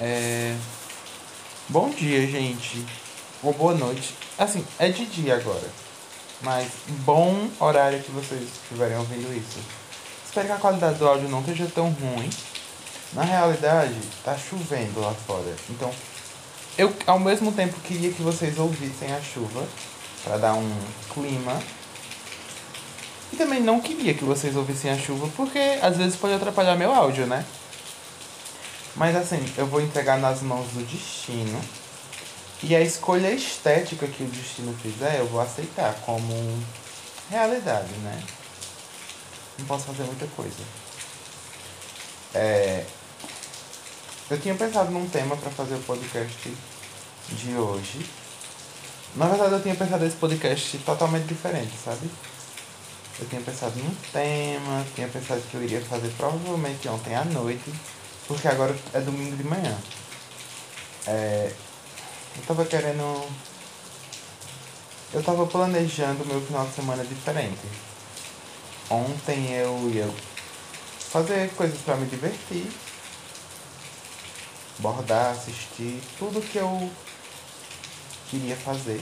É... Bom dia, gente. Ou boa noite. Assim, é de dia agora. Mas bom horário que vocês estiverem ouvindo isso. Espero que a qualidade do áudio não esteja tão ruim. Na realidade, tá chovendo lá fora. Então, eu ao mesmo tempo queria que vocês ouvissem a chuva para dar um clima. E também não queria que vocês ouvissem a chuva porque às vezes pode atrapalhar meu áudio, né? Mas assim, eu vou entregar nas mãos do destino. E a escolha estética que o destino fizer, eu vou aceitar como realidade, né? Não posso fazer muita coisa. É, eu tinha pensado num tema para fazer o podcast de hoje. Na verdade, eu tinha pensado esse podcast totalmente diferente, sabe? Eu tinha pensado num tema, tinha pensado que eu iria fazer provavelmente ontem à noite, porque agora é domingo de manhã. É, eu tava querendo. Eu tava planejando meu final de semana diferente. Ontem eu ia fazer coisas para me divertir bordar, assistir, tudo que eu queria fazer.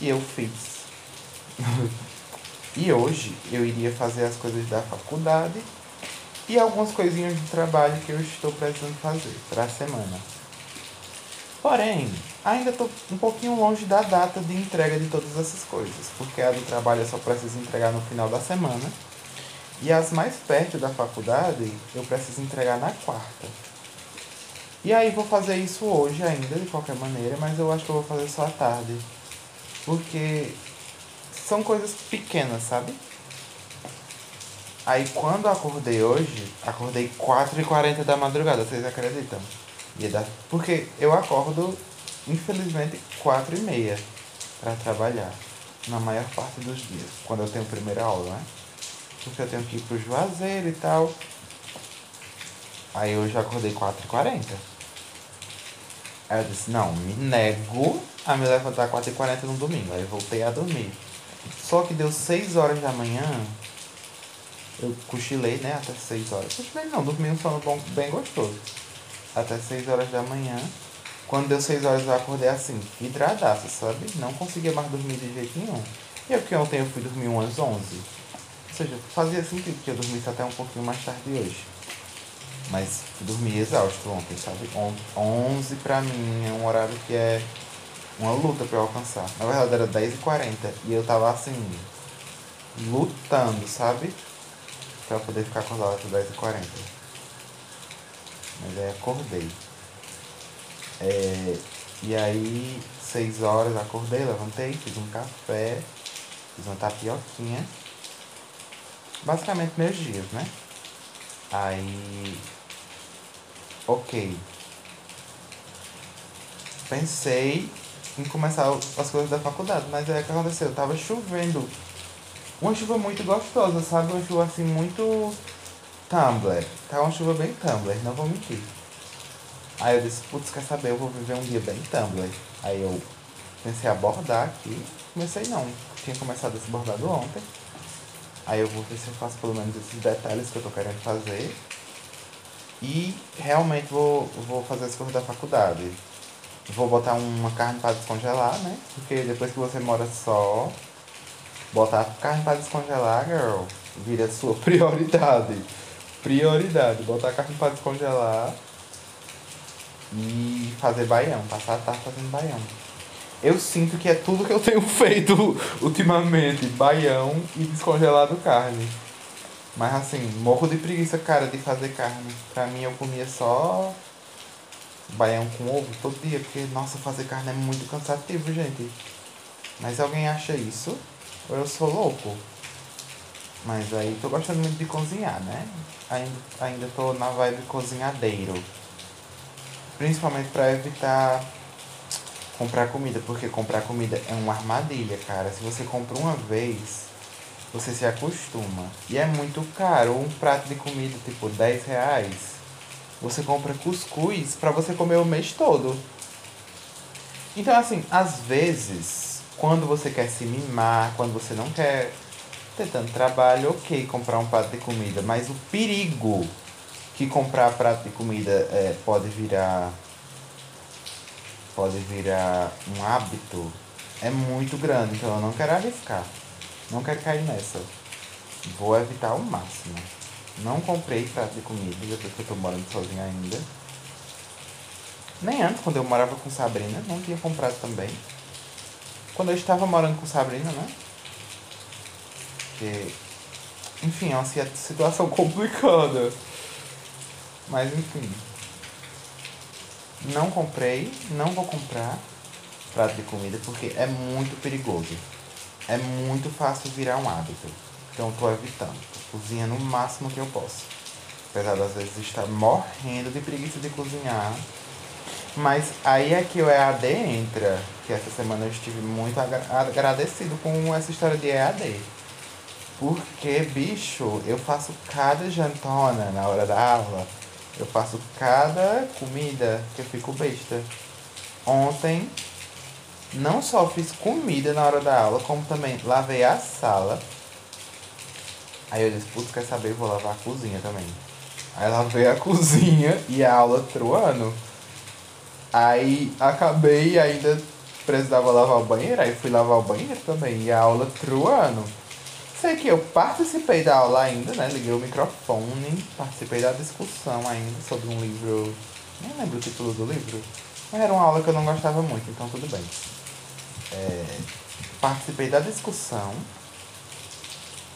E eu fiz. e hoje eu iria fazer as coisas da faculdade e algumas coisinhas de trabalho que eu estou precisando fazer para a semana. Porém, ainda estou um pouquinho longe da data de entrega de todas essas coisas, porque a do trabalho eu só preciso entregar no final da semana. E as mais perto da faculdade eu preciso entregar na quarta. E aí vou fazer isso hoje ainda, de qualquer maneira, mas eu acho que eu vou fazer só à tarde. Porque são coisas pequenas, sabe? Aí quando eu acordei hoje, acordei 4h40 da madrugada, vocês acreditam? Ia dar... Porque eu acordo, infelizmente, 4h30 para trabalhar. Na maior parte dos dias, quando eu tenho primeira aula, né? Porque eu tenho que ir pro Juazeiro e tal. Aí hoje eu acordei 4h40. Aí eu disse, não, me nego a me levantar 4h40 no domingo. Aí voltei a dormir. Só que deu 6 horas da manhã. Eu cochilei, né? Até 6 horas. Cochilei não, dormi um sono bom, bem gostoso. Até 6 horas da manhã. Quando deu 6 horas eu acordei assim, hidradaço, sabe? Não conseguia mais dormir de jeito nenhum. E eu que ontem eu fui dormir umas 11. Ou seja, fazia sentido que eu dormisse até um pouquinho mais tarde hoje. Mas dormi exausto ontem, sabe? 11 pra mim é um horário que é uma luta pra eu alcançar. Na verdade era 10h40 e eu tava assim, lutando, sabe? Pra poder ficar acordado até 10h40. Mas aí acordei. É, e aí, 6 horas acordei, levantei, fiz um café, fiz uma tapioquinha. Basicamente meus dias, né? Aí ok. Pensei em começar as coisas da faculdade, mas aí o que aconteceu? Tava chovendo. Uma chuva muito gostosa, sabe? Uma chuva assim muito Tumblr. Tá uma chuva bem Tumblr, não vou mentir. Aí eu disse, putz, quer saber, eu vou viver um dia bem Tumblr. Aí eu pensei a bordar aqui. Comecei não, tinha começado esse bordado ontem. Aí eu vou ver se eu faço pelo menos esses detalhes que eu tô querendo fazer. E realmente vou, vou fazer as coisas da faculdade. Vou botar uma carne para descongelar, né? Porque depois que você mora só, botar carne para descongelar, girl, vira sua prioridade. Prioridade, botar carne para descongelar e fazer baião, passar a tarde fazendo baião. Eu sinto que é tudo que eu tenho feito ultimamente, baião e descongelado carne. Mas assim, morro de preguiça, cara, de fazer carne. Pra mim eu comia só baião com ovo todo dia, porque nossa, fazer carne é muito cansativo, gente. Mas alguém acha isso? Ou eu sou louco? Mas aí tô gostando muito de cozinhar, né? Ainda, ainda tô na vibe cozinhadeiro. Principalmente pra evitar comprar comida, porque comprar comida é uma armadilha, cara. Se você compra uma vez, você se acostuma. E é muito caro. Um prato de comida, tipo 10 reais. Você compra cuscuz para você comer o mês todo. Então, assim, às vezes, quando você quer se mimar, quando você não quer ter tanto trabalho, ok comprar um prato de comida. Mas o perigo que comprar prato de comida é, pode virar pode virar um hábito é muito grande, então eu não quero arriscar. Não quero cair nessa. Vou evitar ao máximo. Não comprei prato de comida, depois que eu tô morando sozinho ainda. Nem antes, quando eu morava com Sabrina, não tinha comprado também. Quando eu estava morando com Sabrina, né? Enfim, é uma situação complicada. Mas enfim. Não comprei, não vou comprar prato de comida porque é muito perigoso. É muito fácil virar um hábito. Então eu tô evitando. Tô cozinhando o máximo que eu posso. Apesar das vezes estar morrendo de preguiça de cozinhar. Mas aí é que o EAD entra. Que essa semana eu estive muito agradecido com essa história de EAD. Porque, bicho, eu faço cada jantona na hora da aula. Eu faço cada comida que eu fico besta. Ontem, não só fiz comida na hora da aula, como também lavei a sala. Aí eu disse, putz, quer saber? Vou lavar a cozinha também. Aí lavei a cozinha e a aula truando. Aí acabei ainda precisava lavar o banheiro, aí fui lavar o banheiro também. E a aula truando. Sei que eu participei da aula ainda, né? Liguei o microfone, participei da discussão ainda sobre um livro. Nem lembro o título do livro. Mas era uma aula que eu não gostava muito, então tudo bem. É, participei da discussão,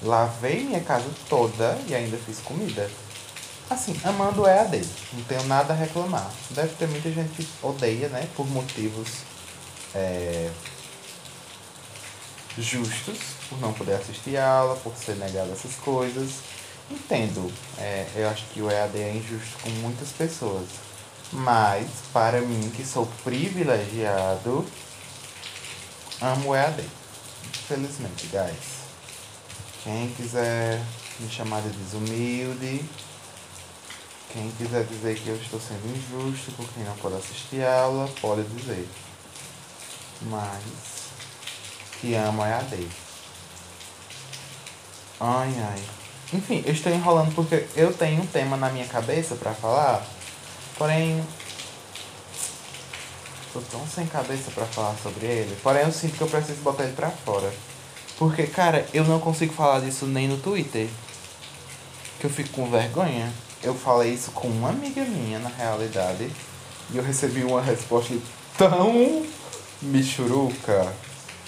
lavei minha casa toda e ainda fiz comida. Assim, amando é a dele, não tenho nada a reclamar. Deve ter muita gente que odeia, né? Por motivos é, justos, por não poder assistir aula, por ser negado essas coisas. Entendo, é, eu acho que o EAD é injusto com muitas pessoas. Mas, para mim, que sou privilegiado, amo o EAD. Infelizmente, guys. Quem quiser me chamar de desumilde, quem quiser dizer que eu estou sendo injusto por quem não pode assistir aula, pode dizer. Mas que amo a EAD. Ai, ai. Enfim, eu estou enrolando porque eu tenho um tema na minha cabeça para falar, porém tô tão sem cabeça para falar sobre ele. Porém, eu sinto que eu preciso botar ele pra fora. Porque, cara, eu não consigo falar disso nem no Twitter. Que eu fico com vergonha. Eu falei isso com uma amiga minha, na realidade. E eu recebi uma resposta tão michuruca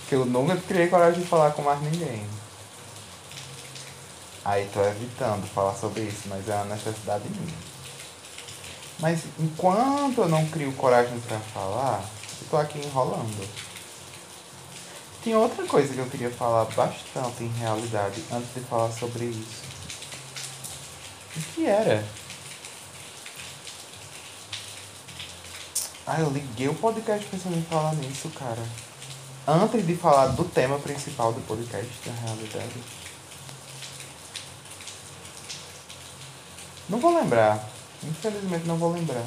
que eu nunca criei coragem de falar com mais ninguém. Aí tô evitando falar sobre isso, mas é uma necessidade minha. Mas enquanto eu não crio coragem para falar, eu tô aqui enrolando. Tem outra coisa que eu queria falar bastante em realidade antes de falar sobre isso. O que era? Ah, eu liguei o podcast pensando em falar nisso, cara antes de falar do tema principal do podcast, na realidade. Não vou lembrar. Infelizmente não vou lembrar.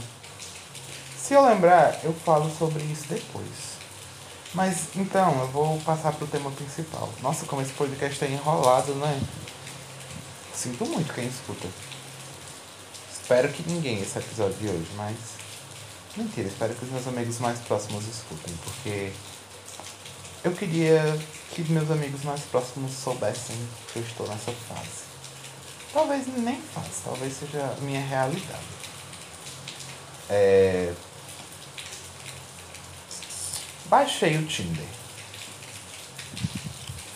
Se eu lembrar, eu falo sobre isso depois. Mas então, eu vou passar pro tema principal. Nossa, como esse podcast é enrolado, né? Sinto muito quem escuta. Espero que ninguém esse episódio de hoje, mas. Mentira, espero que os meus amigos mais próximos escutem, porque eu queria que meus amigos mais próximos soubessem que eu estou nessa fase. Talvez nem fase, talvez seja a minha realidade. É... Baixei o Tinder.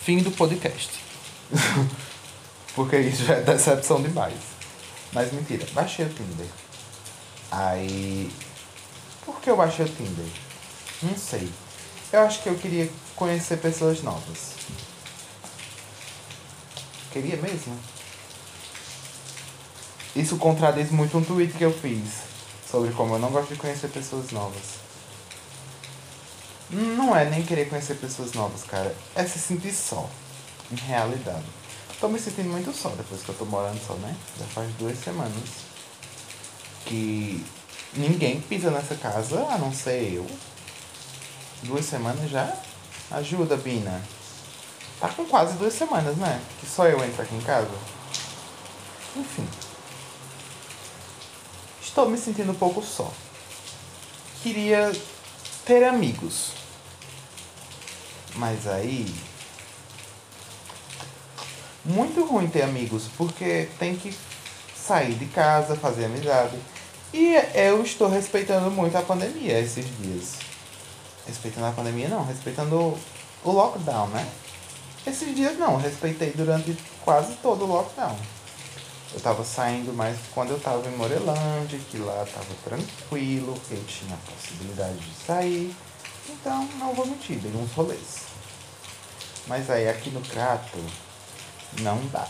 Fim do podcast. Porque isso já é decepção demais. Mas mentira, baixei o Tinder. Aí. Por que eu baixei o Tinder? Não sei. Eu acho que eu queria conhecer pessoas novas. Queria mesmo. Isso contradiz muito um tweet que eu fiz sobre como eu não gosto de conhecer pessoas novas. Não é nem querer conhecer pessoas novas, cara. É se sentir só. Em realidade. Tô me sentindo muito só depois que eu tô morando só, né? Já faz duas semanas. Que ninguém pisa nessa casa a não ser eu. Duas semanas já? Ajuda, Bina. Tá com quase duas semanas, né? Que só eu entro aqui em casa. Enfim. estou me sentindo um pouco só. Queria ter amigos. Mas aí. Muito ruim ter amigos, porque tem que sair de casa, fazer amizade. E eu estou respeitando muito a pandemia esses dias. Respeitando a pandemia não, respeitando o lockdown, né? Esses dias não, respeitei durante quase todo o lockdown. Eu tava saindo mais quando eu tava em Morelândia, que lá tava tranquilo, eu tinha a possibilidade de sair. Então, não vou mentir, dei uns rolês. Mas aí aqui no Crato, não dá.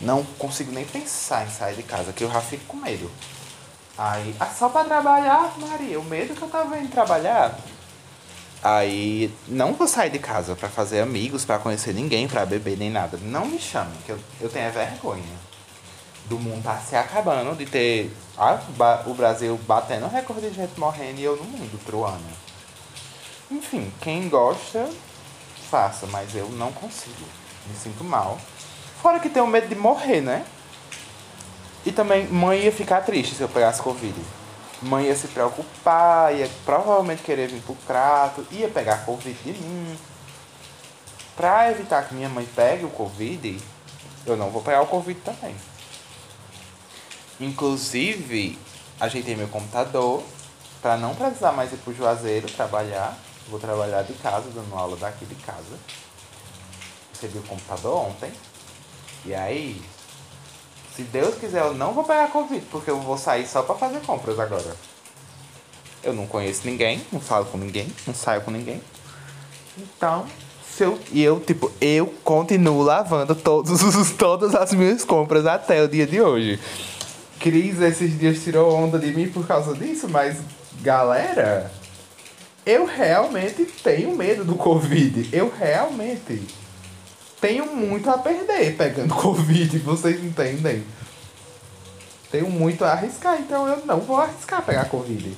Não consigo nem pensar em sair de casa, que eu já fico com medo. Aí, ah, só pra trabalhar, Maria, o medo que eu tava indo trabalhar. Aí, não vou sair de casa para fazer amigos, para conhecer ninguém, para beber nem nada. Não me chame, que eu, eu tenho vergonha do mundo tá se acabando, de ter ah, o Brasil batendo recorde de gente morrendo e eu no mundo, truana. Enfim, quem gosta, faça, mas eu não consigo. Me sinto mal. Fora que tenho medo de morrer, né? E também, mãe ia ficar triste se eu pegasse Covid. Mãe ia se preocupar, ia provavelmente querer vir pro crato, ia pegar Covid de mim. Pra evitar que minha mãe pegue o Covid, eu não vou pegar o Covid também. Inclusive, ajeitei meu computador para não precisar mais ir pro Juazeiro trabalhar. Vou trabalhar de casa, dando aula daqui de casa. Recebi o computador ontem. E aí, se Deus quiser, eu não vou pegar Covid, porque eu vou sair só para fazer compras agora. Eu não conheço ninguém, não falo com ninguém, não saio com ninguém. Então, se eu, e eu, tipo, eu continuo lavando todos os, todas as minhas compras até o dia de hoje. Cris esses dias tirou onda de mim por causa disso, mas galera, eu realmente tenho medo do Covid. Eu realmente tenho muito a perder pegando Covid, vocês entendem? Tenho muito a arriscar, então eu não vou arriscar pegar Covid.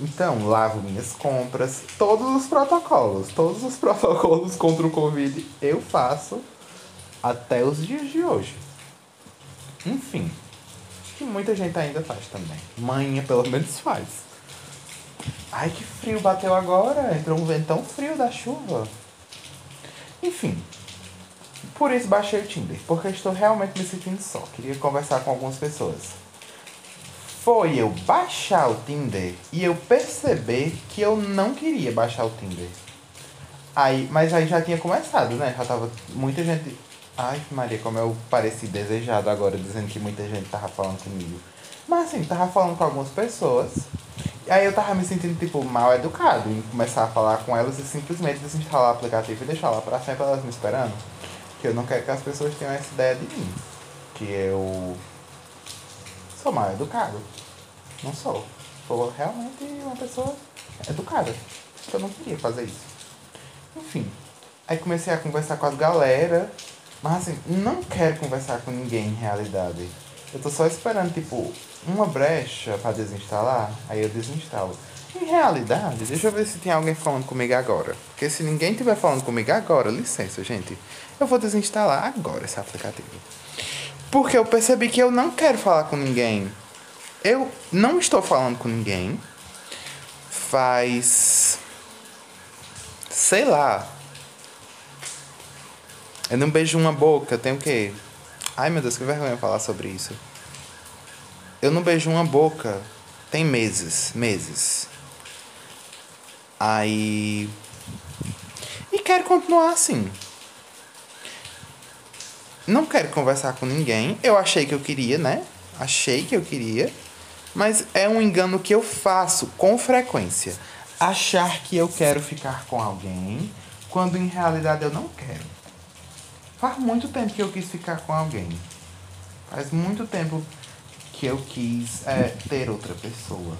Então, lavo minhas compras, todos os protocolos, todos os protocolos contra o Covid eu faço até os dias de hoje. Enfim que muita gente ainda faz também. Manha, pelo menos, faz. Ai, que frio bateu agora. Entrou um ventão frio da chuva. Enfim. Por isso baixei o Tinder. Porque estou realmente me sentindo só. Queria conversar com algumas pessoas. Foi eu baixar o Tinder e eu perceber que eu não queria baixar o Tinder. Aí, mas aí já tinha começado, né? Já tava muita gente Ai, Maria, como eu pareci desejado agora, dizendo que muita gente tava falando comigo. Mas assim, tava falando com algumas pessoas. E aí eu tava me sentindo, tipo, mal educado em começar a falar com elas e simplesmente desinstalar o aplicativo e deixar lá pra sempre elas me esperando. Que eu não quero que as pessoas tenham essa ideia de mim. Que eu sou mal educado. Não sou. Sou realmente uma pessoa educada. Eu não queria fazer isso. Enfim. Aí comecei a conversar com as galera mas assim, não quero conversar com ninguém em realidade. Eu tô só esperando, tipo, uma brecha para desinstalar, aí eu desinstalo. Em realidade, deixa eu ver se tem alguém falando comigo agora. Porque se ninguém estiver falando comigo agora, licença, gente, eu vou desinstalar agora esse aplicativo. Porque eu percebi que eu não quero falar com ninguém. Eu não estou falando com ninguém. Faz. Sei lá, eu não beijo uma boca, tem o quê? Ai meu Deus, que vergonha falar sobre isso. Eu não beijo uma boca tem meses, meses. Aí. E quero continuar assim. Não quero conversar com ninguém. Eu achei que eu queria, né? Achei que eu queria. Mas é um engano que eu faço com frequência. Achar que eu quero ficar com alguém quando em realidade eu não quero. Faz muito tempo que eu quis ficar com alguém. Faz muito tempo que eu quis é, ter outra pessoa.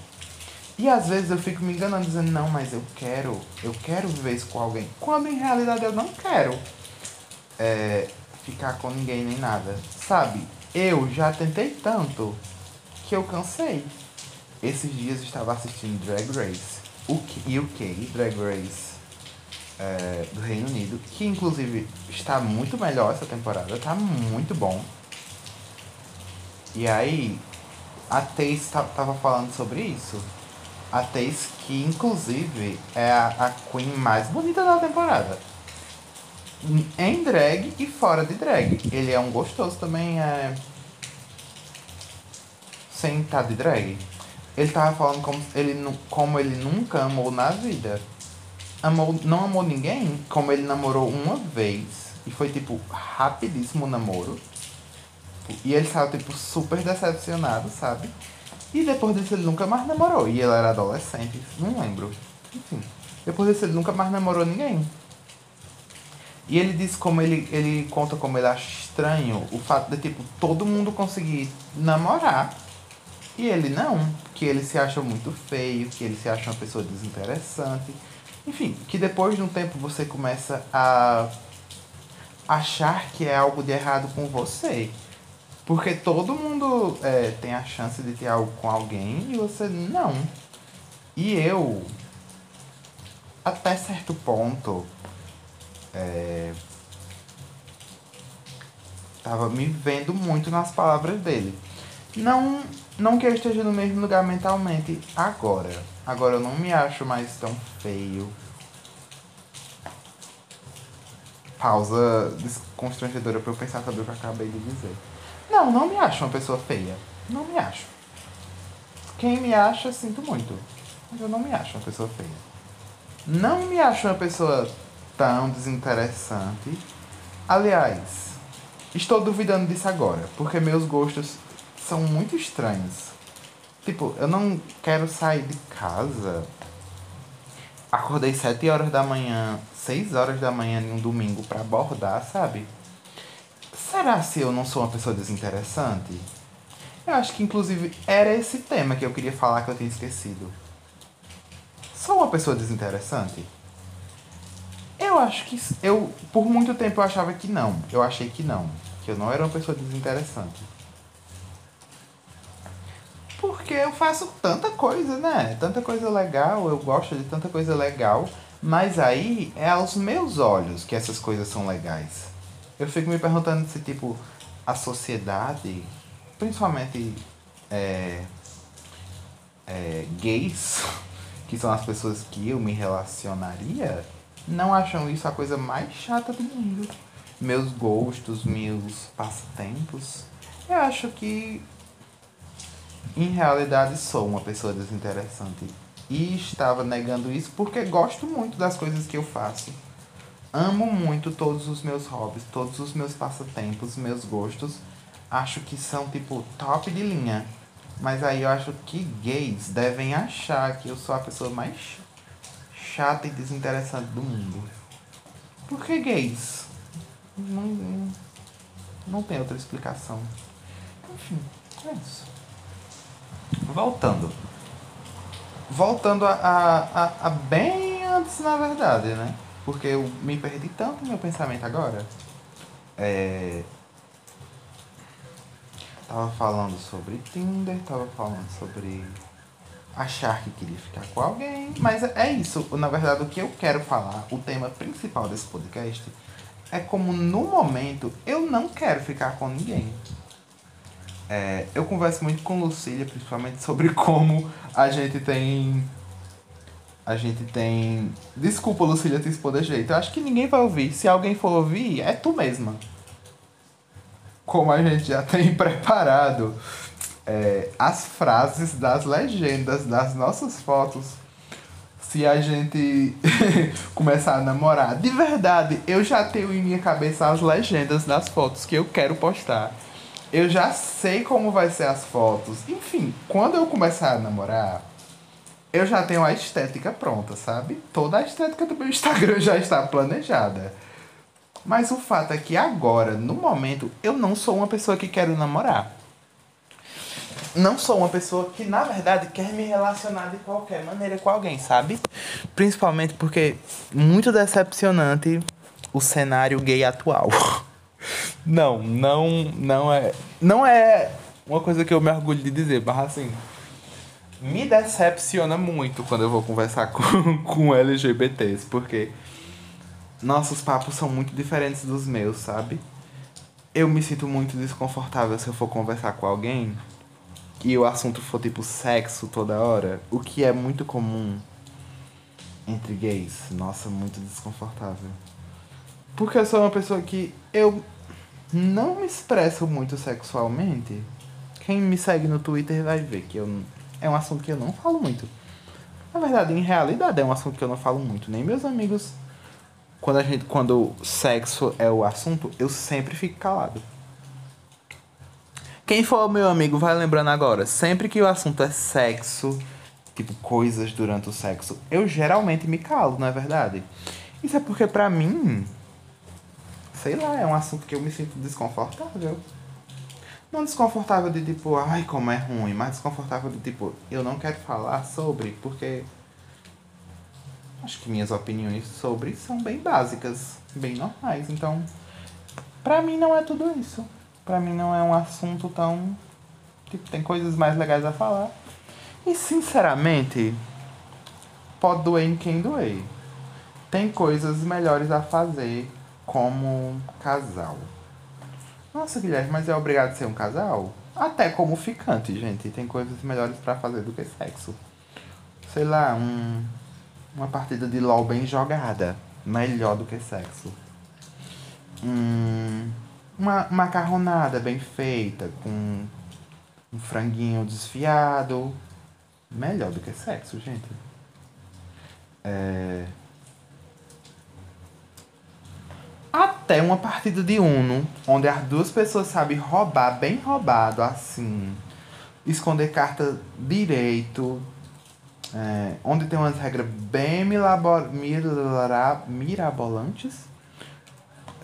E às vezes eu fico me enganando dizendo, não, mas eu quero, eu quero viver isso com alguém. Quando em realidade eu não quero é, ficar com ninguém nem nada. Sabe? Eu já tentei tanto que eu cansei. Esses dias eu estava assistindo Drag Race. UK, UK Drag Race é, do Reino Unido, que inclusive está muito melhor essa temporada, tá muito bom. E aí, a Thaís tava falando sobre isso. A Thaís, que inclusive é a, a Queen mais bonita da temporada. Em drag e fora de drag. Ele é um gostoso também, é. Sem estar de drag. Ele tava falando como ele, como ele nunca amou na vida. Amou, não amou ninguém, como ele namorou uma vez. E foi tipo rapidíssimo o namoro. E ele saiu, tipo, super decepcionado, sabe? E depois disso ele nunca mais namorou. E ele era adolescente, não lembro. Enfim. Depois disso ele nunca mais namorou ninguém. E ele diz como ele, ele conta como ele acha estranho o fato de, tipo, todo mundo conseguir namorar. E ele não. Que ele se acha muito feio, que ele se acha uma pessoa desinteressante. Enfim, que depois de um tempo você começa a achar que é algo de errado com você. Porque todo mundo é, tem a chance de ter algo com alguém e você não. E eu, até certo ponto, é, tava me vendo muito nas palavras dele. Não, não que eu esteja no mesmo lugar mentalmente agora. Agora eu não me acho mais tão feio. Pausa constrangedora pra eu pensar sobre o que eu acabei de dizer. Não, não me acho uma pessoa feia. Não me acho. Quem me acha, sinto muito. Mas eu não me acho uma pessoa feia. Não me acho uma pessoa tão desinteressante. Aliás, estou duvidando disso agora, porque meus gostos são muito estranhos. Tipo, eu não quero sair de casa. Acordei 7 horas da manhã, 6 horas da manhã em um domingo para abordar, sabe? Será se eu não sou uma pessoa desinteressante? Eu acho que inclusive era esse tema que eu queria falar que eu tinha esquecido. Sou uma pessoa desinteressante? Eu acho que eu por muito tempo eu achava que não. Eu achei que não, que eu não era uma pessoa desinteressante. Porque eu faço tanta coisa, né? Tanta coisa legal, eu gosto de tanta coisa legal, mas aí é aos meus olhos que essas coisas são legais. Eu fico me perguntando se, tipo, a sociedade, principalmente é, é, gays, que são as pessoas que eu me relacionaria, não acham isso a coisa mais chata do mundo. Meus gostos, meus passatempos. Eu acho que, em realidade, sou uma pessoa desinteressante. E estava negando isso porque gosto muito das coisas que eu faço amo muito todos os meus hobbies, todos os meus passatempos, meus gostos. Acho que são, tipo, top de linha. Mas aí eu acho que gays devem achar que eu sou a pessoa mais chata e desinteressante do mundo. Por que gays? Não, não tem outra explicação. Enfim, é isso. Voltando. Voltando a, a, a, a bem antes, na verdade, né? Porque eu me perdi tanto no meu pensamento agora. É... Tava falando sobre Tinder, tava falando sobre achar que queria ficar com alguém. Mas é isso. Na verdade, o que eu quero falar, o tema principal desse podcast, é como no momento eu não quero ficar com ninguém. É, eu converso muito com Lucília, principalmente sobre como a gente tem a gente tem. Desculpa, Lucília, te expor de jeito. Eu acho que ninguém vai ouvir. Se alguém for ouvir, é tu mesma. Como a gente já tem preparado é, as frases das legendas das nossas fotos. Se a gente começar a namorar. De verdade, eu já tenho em minha cabeça as legendas das fotos que eu quero postar. Eu já sei como vai ser as fotos. Enfim, quando eu começar a namorar eu já tenho a estética pronta, sabe? Toda a estética do meu Instagram já está planejada. Mas o fato é que agora, no momento, eu não sou uma pessoa que quero namorar. Não sou uma pessoa que, na verdade, quer me relacionar de qualquer maneira com alguém, sabe? Principalmente porque muito decepcionante o cenário gay atual. Não, não, não é, não é uma coisa que eu me orgulho de dizer, barra assim me decepciona muito quando eu vou conversar com, com LGBTs, porque nossos papos são muito diferentes dos meus, sabe? Eu me sinto muito desconfortável se eu for conversar com alguém e o assunto for tipo sexo toda hora, o que é muito comum entre gays, nossa, muito desconfortável. Porque eu sou uma pessoa que eu não me expresso muito sexualmente. Quem me segue no Twitter vai ver que eu, é um assunto que eu não falo muito. Na verdade, em realidade, é um assunto que eu não falo muito. Nem meus amigos. Quando a gente. Quando sexo é o assunto, eu sempre fico calado. Quem for meu amigo vai lembrando agora. Sempre que o assunto é sexo, tipo, coisas durante o sexo, eu geralmente me calo, não é verdade? Isso é porque pra mim, sei lá, é um assunto que eu me sinto desconfortável. Não desconfortável de tipo, ai como é ruim, mas desconfortável de tipo, eu não quero falar sobre, porque acho que minhas opiniões sobre são bem básicas, bem normais. Então, pra mim não é tudo isso. Pra mim não é um assunto tão. Tipo, tem coisas mais legais a falar. E sinceramente, pode doer em quem doer. Tem coisas melhores a fazer como casal. Nossa, Guilherme, mas é obrigado a ser um casal? Até como ficante, gente. Tem coisas melhores para fazer do que sexo. Sei lá, um, uma partida de LOL bem jogada. Melhor do que sexo. Hum, uma macarronada bem feita, com um franguinho desfiado melhor do que sexo, gente. É... Até uma partida de Uno, onde as duas pessoas sabem roubar bem roubado, assim. Esconder carta direito. É... onde tem umas regras bem mirabolantes.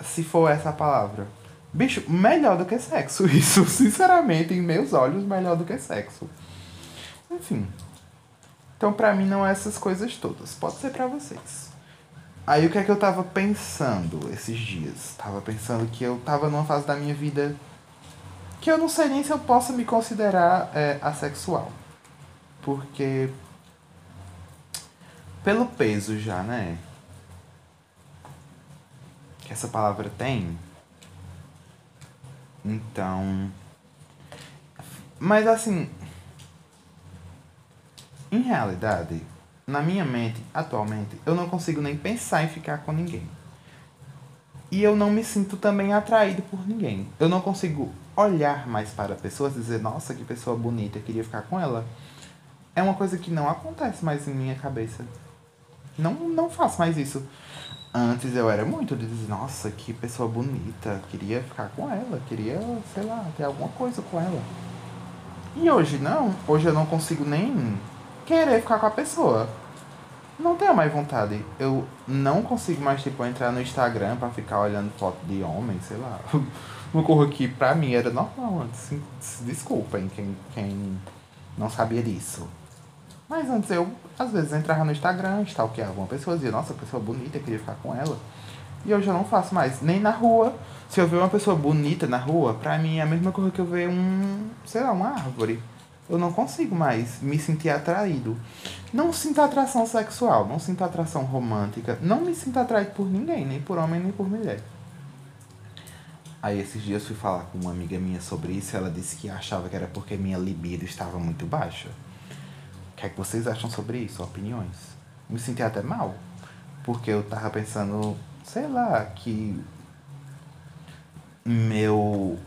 Se for essa a palavra. Bicho, melhor do que sexo. Isso, sinceramente, em meus olhos, melhor do que sexo. Enfim. Então, pra mim, não é essas coisas todas. Pode ser pra vocês. Aí, o que é que eu tava pensando esses dias? Tava pensando que eu tava numa fase da minha vida que eu não sei nem se eu posso me considerar é, assexual. Porque. Pelo peso já, né? Que essa palavra tem. Então. Mas assim, em realidade, na minha mente, atualmente, eu não consigo nem pensar em ficar com ninguém. E eu não me sinto também atraído por ninguém. Eu não consigo olhar mais para pessoas e dizer, nossa, que pessoa bonita, eu queria ficar com ela. É uma coisa que não acontece mais em minha cabeça. Não, não faço mais isso. Antes eu era muito de dizer, nossa, que pessoa bonita, queria ficar com ela, queria, sei lá, ter alguma coisa com ela. E hoje não, hoje eu não consigo nem querer ficar com a pessoa. Não tenho mais vontade. Eu não consigo mais, tipo, entrar no Instagram pra ficar olhando foto de homem, sei lá. Uma coisa que pra mim era normal antes. Desculpem quem, quem não sabia disso. Mas antes eu, às vezes, entrava no Instagram, stalkeava uma pessoa, dizia, nossa, pessoa bonita, queria ficar com ela. E hoje eu não faço mais. Nem na rua. Se eu ver uma pessoa bonita na rua, pra mim é a mesma coisa que eu ver um, sei lá, uma árvore eu não consigo mais me sentir atraído. Não sinto atração sexual, não sinto atração romântica, não me sinto atraído por ninguém, nem por homem nem por mulher. Aí esses dias fui falar com uma amiga minha sobre isso ela disse que achava que era porque minha libido estava muito baixa. O que é que vocês acham sobre isso? Opiniões? Me senti até mal. Porque eu tava pensando, sei lá, que meu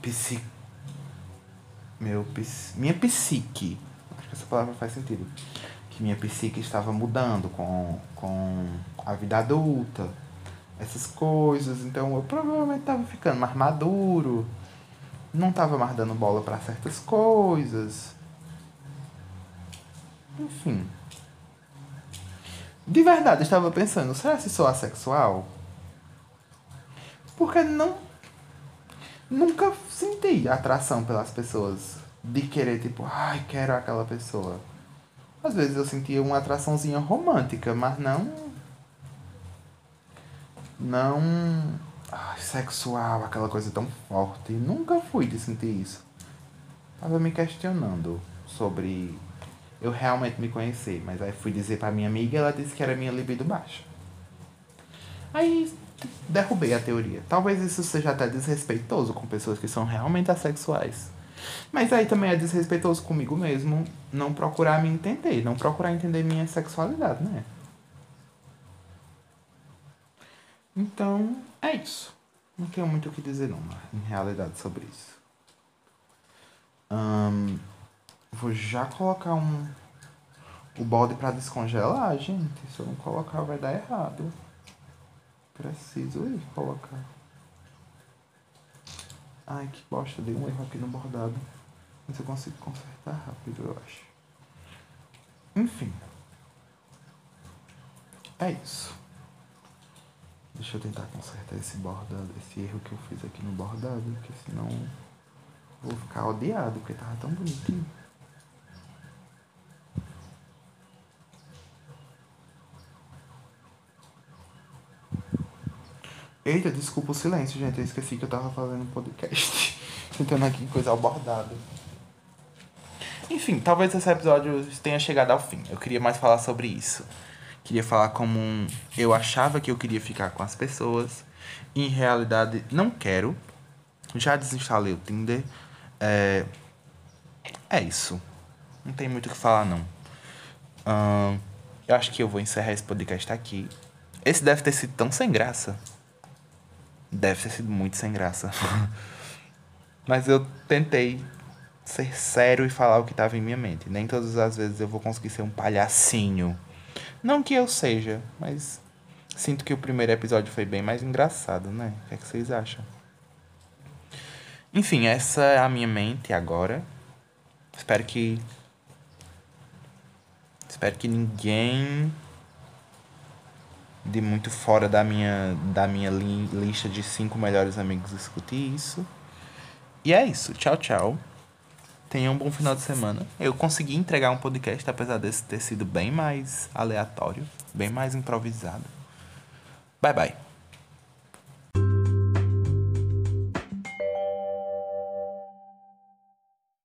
psico meu, minha psique, acho que essa palavra faz sentido, que minha psique estava mudando com, com a vida adulta, essas coisas, então eu provavelmente estava ficando mais maduro, não estava mais dando bola para certas coisas. Enfim. De verdade, eu estava pensando, será que sou assexual? Porque não nunca senti atração pelas pessoas. De querer, tipo, ai, quero aquela pessoa. Às vezes eu sentia uma atraçãozinha romântica, mas não. Não. Ai, sexual, aquela coisa tão forte. Nunca fui de sentir isso. Tava me questionando sobre eu realmente me conhecer. Mas aí fui dizer pra minha amiga ela disse que era minha libido baixa. Aí derrubei a teoria. Talvez isso seja até desrespeitoso com pessoas que são realmente assexuais. Mas aí também é desrespeitoso comigo mesmo não procurar me entender, não procurar entender minha sexualidade, né? Então, é isso. Não tenho muito o que dizer não, em realidade, sobre isso. Hum, vou já colocar um o balde para descongelar, gente. Se eu não colocar vai dar errado. Preciso ir colocar. Ai, que bosta, dei um erro aqui no bordado. Mas eu consigo consertar rápido, eu acho. Enfim. É isso. Deixa eu tentar consertar esse bordado, esse erro que eu fiz aqui no bordado, porque senão vou ficar odiado, porque tava tão bonitinho. Eita, desculpa o silêncio, gente. Eu esqueci que eu tava fazendo podcast. Tentando aqui coisa bordado. Enfim, talvez esse episódio tenha chegado ao fim. Eu queria mais falar sobre isso. Queria falar como eu achava que eu queria ficar com as pessoas. Em realidade, não quero. Já desinstalei o Tinder. É, é isso. Não tem muito o que falar, não. Eu acho que eu vou encerrar esse podcast aqui. Esse deve ter sido tão sem graça. Deve ter sido muito sem graça. Mas eu tentei ser sério e falar o que estava em minha mente. Nem todas as vezes eu vou conseguir ser um palhacinho. Não que eu seja, mas sinto que o primeiro episódio foi bem mais engraçado, né? O que, é que vocês acham? Enfim, essa é a minha mente agora. Espero que. Espero que ninguém de muito fora da minha, da minha li lista de cinco melhores amigos discutir isso. E é isso. Tchau, tchau. Tenha um bom final de semana. Eu consegui entregar um podcast, apesar desse ter sido bem mais aleatório, bem mais improvisado. Bye, bye.